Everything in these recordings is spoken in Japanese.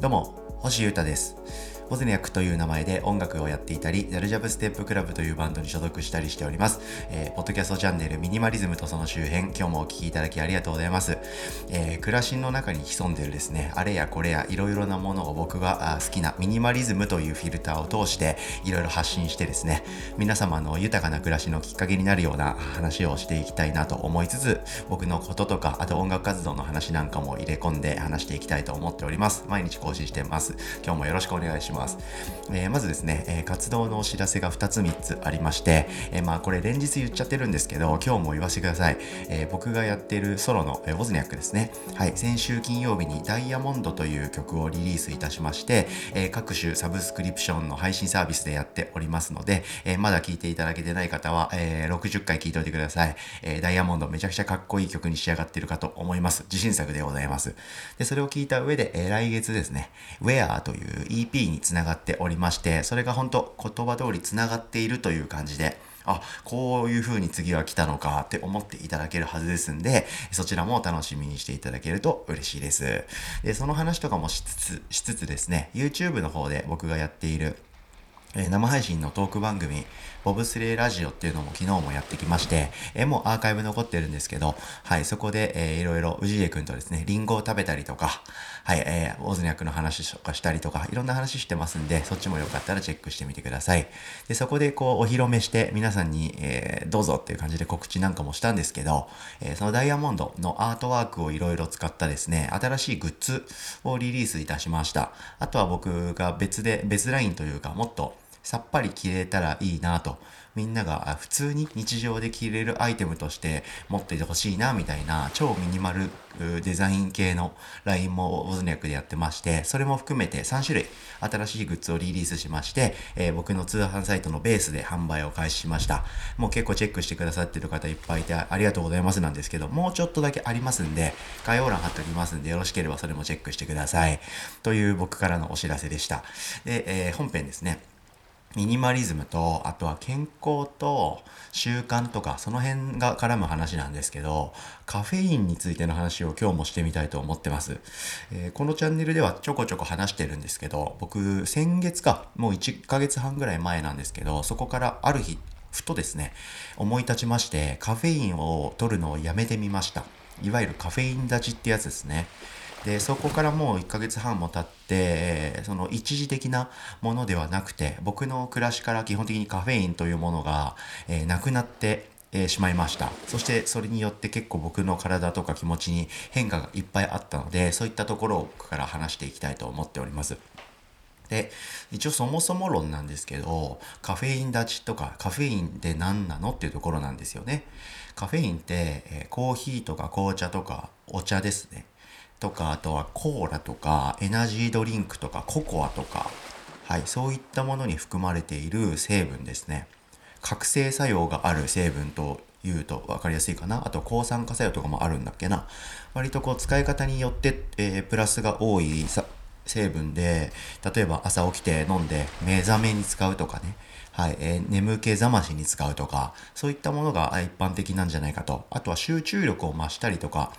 どうも、星優太です。ボズニャクという名前で音楽をやっていたり、ザルジャブステップクラブというバンドに所属したりしております。えー、ポッドキャストチャンネルミニマリズムとその周辺、今日もお聴きいただきありがとうございます。えー、暮らしの中に潜んでるですね、あれやこれやいろいろなものを僕が好きなミニマリズムというフィルターを通していろいろ発信してですね、皆様の豊かな暮らしのきっかけになるような話をしていきたいなと思いつつ、僕のこととか、あと音楽活動の話なんかも入れ込んで話していきたいと思っております。毎日更新してます。今日もよろしくお願いします。えーえー、まずですね、えー、活動のお知らせが2つ3つありまして、えー、まあこれ連日言っちゃってるんですけど、今日も言わせてください。え僕がやってるソロの、えウォズニャックですね。はい、先週金曜日にダイヤモンドという曲をリリースいたしまして、え各種サブスクリプションの配信サービスでやっておりますので、えまだ聴いていただけてない方は、え60回聴いておいてください。えダイヤモンドめちゃくちゃかっこいい曲に仕上がってるかと思います。自信作でございます。で、それを聞いた上で、え来月ですね、Where という EP につながっておりまして、それが本当言葉通り繋がっているという感じで、あ、こういう風に次は来たのかって思っていただけるはずですんで、そちらも楽しみにしていただけると嬉しいです。で、その話とかもしつつ、しつつですね、YouTube の方で僕がやっているえ生配信のトーク番組、ボブスレーラジオっていうのも昨日もやってきまして、えもうアーカイブ残ってるんですけど、はい、そこで、えー、いろいろ、氏家くんとですね、リンゴを食べたりとか、はい、えー、オズニャクの話とかしたりとか、いろんな話してますんで、そっちもよかったらチェックしてみてください。で、そこでこう、お披露目して、皆さんに、えー、どうぞっていう感じで告知なんかもしたんですけど、えー、そのダイヤモンドのアートワークをいろいろ使ったですね、新しいグッズをリリースいたしました。あとは僕が別で、別ラインというか、もっと、さっぱり着れたらいいなと。みんなが普通に日常で着れるアイテムとして持っていてほしいなみたいな超ミニマルデザイン系のラインもオズニャクでやってまして、それも含めて3種類新しいグッズをリリースしまして、えー、僕の通販サイトのベースで販売を開始しました。もう結構チェックしてくださってる方いっぱいいてありがとうございますなんですけど、もうちょっとだけありますんで、概要欄貼っておきますんで、よろしければそれもチェックしてください。という僕からのお知らせでした。で、えー、本編ですね。ミニマリズムと、あとは健康と習慣とか、その辺が絡む話なんですけど、カフェインについての話を今日もしてみたいと思ってます。えー、このチャンネルではちょこちょこ話してるんですけど、僕、先月か、もう1ヶ月半ぐらい前なんですけど、そこからある日、ふとですね、思い立ちまして、カフェインを取るのをやめてみました。いわゆるカフェイン立ちってやつですね。でそこからもう1ヶ月半も経ってその一時的なものではなくて僕の暮らしから基本的にカフェインというものが、えー、なくなってえー、しまいました。そしてそれによって結構僕の体とか気持ちに変化がいっぱいあったので、そういったところから話していきたいと思っております。で、一応そもそも論なんですけど、カフェイン立ちとかカフェインって何なのっていうところなんですよね。カフェインって、えー、コーヒーとか紅茶とかお茶ですね。とか、あとはコーラとか、エナジードリンクとか、ココアとか、はい、そういったものに含まれている成分ですね。覚醒作用がある成分というと分かりやすいかな。あと、抗酸化作用とかもあるんだっけな。割とこう、使い方によって、えー、プラスが多い成分で、例えば朝起きて飲んで目覚めに使うとかね。はい、えー、眠気覚ましに使うとか、そういったものが一般的なんじゃないかと。あとは集中力を増したりとか、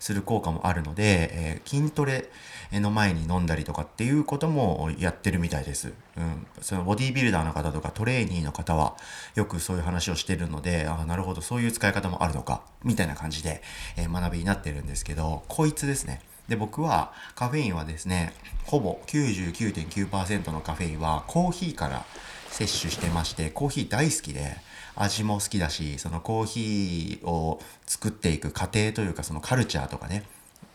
する効果もあるので、えー、筋トレの前に飲んだりとかっていうこともやってるみたいです。うん。そのボディービルダーの方とかトレーニーの方はよくそういう話をしてるので、ああ、なるほど、そういう使い方もあるのか、みたいな感じで、えー、学びになってるんですけど、こいつですね。で、僕はカフェインはですね、ほぼ99.9%のカフェインはコーヒーから摂取してまして、コーヒー大好きで、味も好きだし、そのコーヒーを作っていく過程というか、そのカルチャーとかね、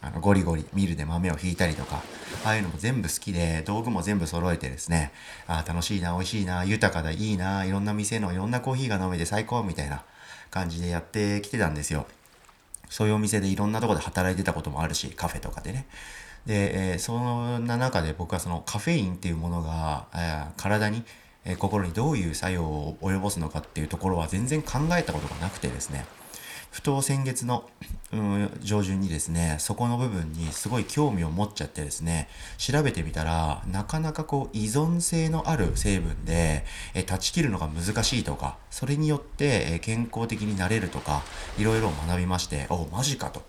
あのゴリゴリミルで豆をひいたりとか、ああいうのも全部好きで、道具も全部揃えてですね、あ楽しいな、美味しいな、豊かだ、いいな、いろんな店のいろんなコーヒーが飲めて最高みたいな感じでやってきてたんですよ。そういうお店でいろんなとこで働いてたこともあるし、カフェとかでね。で、えー、そんな中で僕はそのカフェインっていうものが、えー、体にえ心にどういう作用を及ぼすのかっていうところは全然考えたことがなくてですねふと先月の、うん、上旬にですねそこの部分にすごい興味を持っちゃってですね調べてみたらなかなかこう依存性のある成分でえ断ち切るのが難しいとかそれによってえ健康的になれるとかいろいろ学びましておおマジかと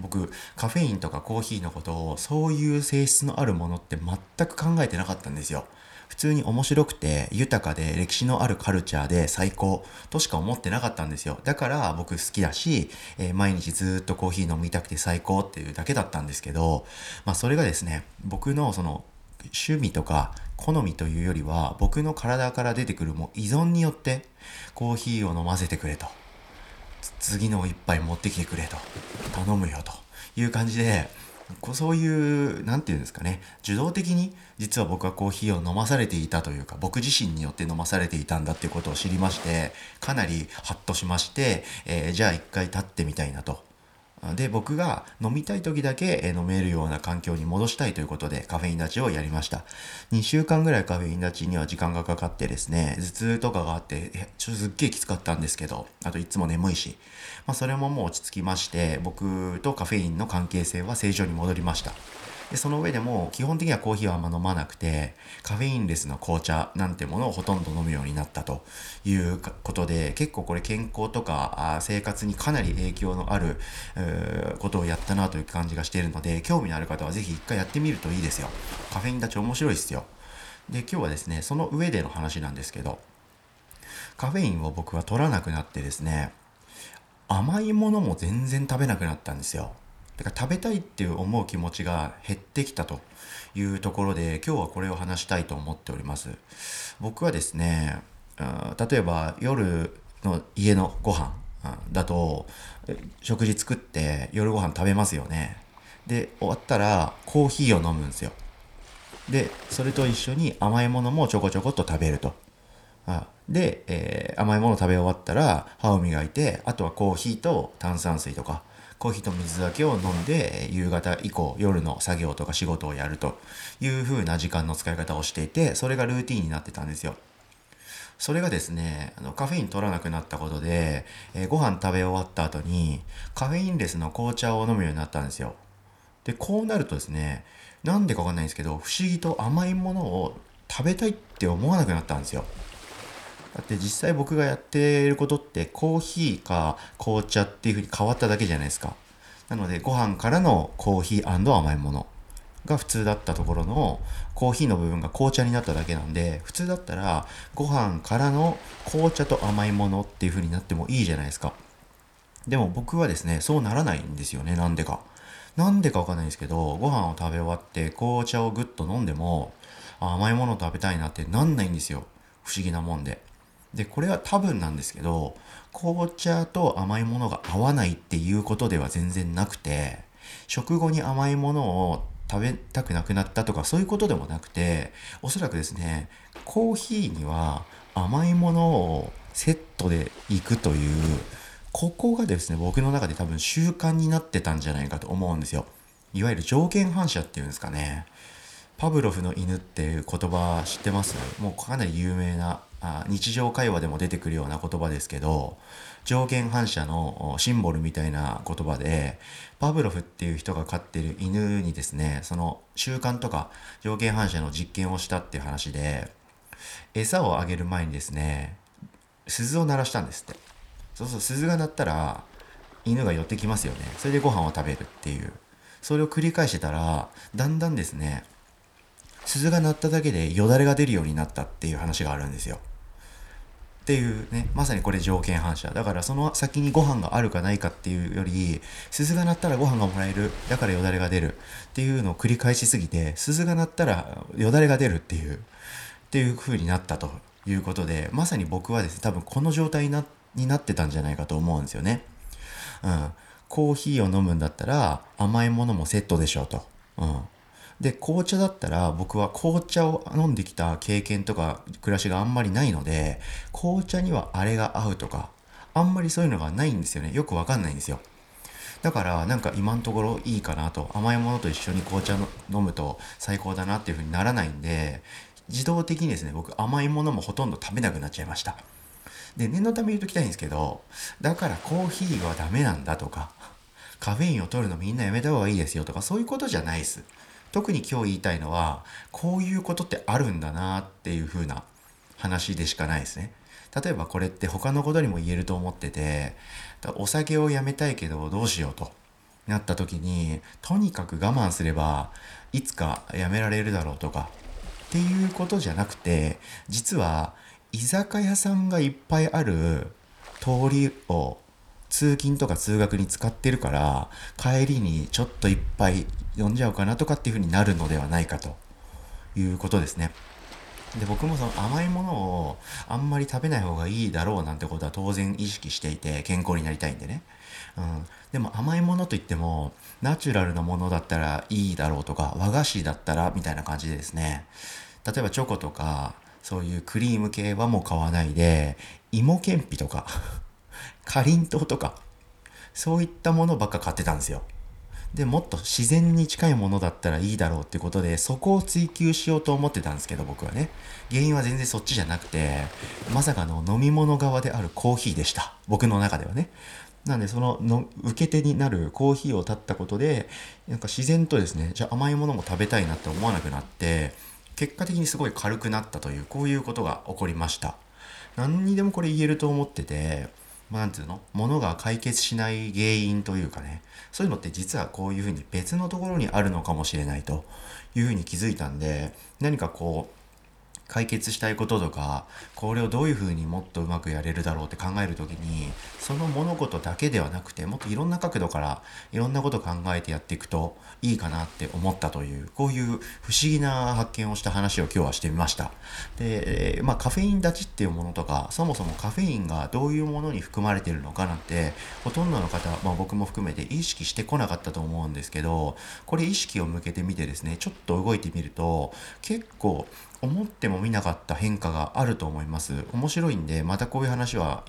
僕カフェインとかコーヒーのことをそういう性質のあるものって全く考えてなかったんですよ。普通に面白くて豊かで歴史のあるカルチャーで最高としか思ってなかったんですよ。だから僕好きだし、えー、毎日ずっとコーヒー飲みたくて最高っていうだけだったんですけど、まあそれがですね、僕のその趣味とか好みというよりは僕の体から出てくるもう依存によってコーヒーを飲ませてくれと次の一杯持ってきてくれと頼むよという感じでこうそういう何て言うんですかね。受動的に実は僕はコーヒーを飲まされていたというか僕自身によって飲まされていたんだっていうことを知りましてかなりハッとしまして、えー、じゃあ一回立ってみたいなと。で、僕が飲みたい時だけ飲めるような環境に戻したいということでカフェイン立ちをやりました。2週間ぐらいカフェイン立ちには時間がかかってですね、頭痛とかがあって、ちょっとすっげえきつかったんですけど、あといつも眠いし、まあそれももう落ち着きまして、僕とカフェインの関係性は正常に戻りました。でその上でも基本的にはコーヒーはあんま飲まなくてカフェインレスの紅茶なんてものをほとんど飲むようになったということで結構これ健康とか生活にかなり影響のあることをやったなという感じがしているので興味のある方は是非一回やってみるといいですよ。カフェイン立ち面白いですよ。で今日はですねその上での話なんですけどカフェインを僕は取らなくなってですね甘いものも全然食べなくなったんですよ。だから食べたいっていう思う気持ちが減ってきたというところで今日はこれを話したいと思っております。僕はですね例えば夜の家のご飯だと食事作って夜ご飯食べますよね。で終わったらコーヒーを飲むんですよ。でそれと一緒に甘いものもちょこちょこっと食べると。で、えー、甘いもの食べ終わったら歯を磨いてあとはコーヒーと炭酸水とかコーヒーと水だけを飲んで夕方以降夜の作業とか仕事をやるという風な時間の使い方をしていてそれがルーティンになってたんですよ。それがですね、あのカフェイン取らなくなったことで、えー、ご飯食べ終わった後にカフェインレスの紅茶を飲むようになったんですよ。で、こうなるとですね、なんでかわかんないんですけど、不思議と甘いものを食べたいって思わなくなったんですよ。だって実際僕がやっていることってコーヒーか紅茶っていう風に変わっただけじゃないですか。なのでご飯からのコーヒー甘いものが普通だったところのコーヒーの部分が紅茶になっただけなんで普通だったらご飯からの紅茶と甘いものっていう風になってもいいじゃないですか。でも僕はですね、そうならないんですよね、なんでか。なんでかわかんないんですけど、ご飯を食べ終わって紅茶をぐっと飲んでも甘いもの食べたいなってなんないんですよ。不思議なもんで。でこれは多分なんですけど紅茶と甘いものが合わないっていうことでは全然なくて食後に甘いものを食べたくなくなったとかそういうことでもなくておそらくですねコーヒーには甘いものをセットでいくというここがですね僕の中で多分習慣になってたんじゃないかと思うんですよ。いわゆる条件反射っていうんですかね。パブロフの犬っていう言葉知ってます？もうかなり有名なあ日常会話でも出てくるような言葉ですけど条件反射のシンボルみたいな言葉でパブロフっていう人が飼ってる犬にですねその習慣とか条件反射の実験をしたっていう話で餌をあげる前にですね鈴を鳴らしたんですって。そうそう鈴が鳴ったら犬が寄ってきますよね。それでご飯を食べるっていう。それを繰り返してたらだんだんですね鈴が鳴っただけでよだれが出るようになったっていう話があるんですよ。っていうね、まさにこれ条件反射。だからその先にご飯があるかないかっていうより、鈴が鳴ったらご飯がもらえる。だからよだれが出る。っていうのを繰り返しすぎて、鈴が鳴ったらよだれが出るっていう、っていう風になったということで、まさに僕はですね、多分この状態になになってたんじゃないかと思うんですよね。うん。コーヒーを飲むんだったら甘いものもセットでしょうと。うん。で紅茶だったら僕は紅茶を飲んできた経験とか暮らしがあんまりないので紅茶にはあれが合うとかあんまりそういうのがないんですよね。よくわかんないんですよ。だからなんか今のところいいかなと。甘いものと一緒に紅茶飲むと最高だなっていう風にならないんで自動的にですね僕甘いものもほとんど食べなくなっちゃいました。で念のため言うときたいんですけどだからコーヒーはダメなんだとかカフェインを取るのみんなやめた方がいいですよとかそういうことじゃないです。特に今日言いたいのはこういうことってあるんだなっていう風な話でしかないですね。例えばこれって他のことにも言えると思っててお酒をやめたいけどどうしようとなった時にとにかく我慢すればいつかやめられるだろうとかっていうことじゃなくて実は居酒屋さんがいっぱいある通りを通勤とか通学に使ってるから帰りにちょっと一杯飲んじゃおうかなとかっていう風になるのではないかと。いうことですね。で僕もその甘いものをあんまり食べない方がいいだろうなんてことは当然意識していて健康になりたいんでね、うん、でも甘いものといってもナチュラルなものだったらいいだろうとか和菓子だったらみたいな感じでですね。例えばチョコとかそういうクリーム系はもう買わないで芋けんぴとか。かりんとうとかそういったものばっか買ってたんですよ。でもっと自然に近いものだったらいいだろうってことでそこを追求しようと思ってたんですけど僕はね。原因は全然そっちじゃなくてまさかの飲み物側であるコーヒーでした。僕の中ではね。なんでそのの受け手になるコーヒーを立ったことでなんか自然とですねじゃあ甘いものも食べたいなって思わなくなって結果的にすごい軽くなったというこういうことが起こりました。何にでもこれ言えると思っててまあ、なんていうの？ものが解決しない原因というかね。そういうのって実はこういうふうに別のところにあるのかもしれないというふうに気づいたんで何かこう解決したいこととかこれをどういうふうにもっとうまくやれるだろうって考える時にその物事だけではなくてもっといろんな角度からいろんなことを考えてやっていくといいかなって思ったというこういう不思議な発見をした話を今日はしてみました。で、まあ、カフェイン立ちっていうものとかそもそもカフェインがどういうものに含まれてるのかなんてほとんどの方、まあ、僕も含めて意識してこなかったと思うんですけどこれ意識を向けてみてですねちょっと動いてみると結構思ってもみなかった変化があると思います。面白いんで、またこういう話は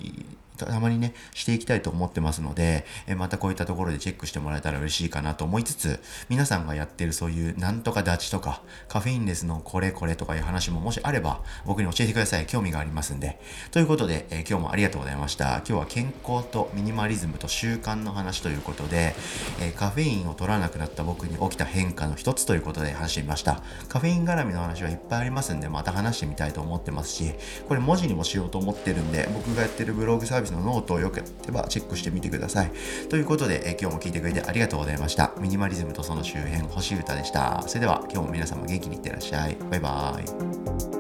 たまにね、していきたいと思ってますので、えまたこういったところでチェックしてもらえたら嬉しいかなと思いつつ、皆さんがやってるそういうなんとか立ちとか、カフェインレスのこれこれとかいう話ももしあれば、僕に教えてください。興味がありますんで。ということで、え今日もありがとうございました。今日は健康とミニマリズムと習慣の話ということで、えカフェインを取らなくなった僕に起きた変化の一つということで話してみました。カフェイン絡みの話はいっぱいありますんで、また話してみたいと思ってますし、これ文字にもしようと思ってるんで、僕がやってるブログサービスのノートをよければチェックしてみてください。ということで、え今日も聞いてくれてありがとうございました。ミニマリズムとその周辺、星歌でした。それでは今日も皆様元気にいってらっしゃい。バイバーイ。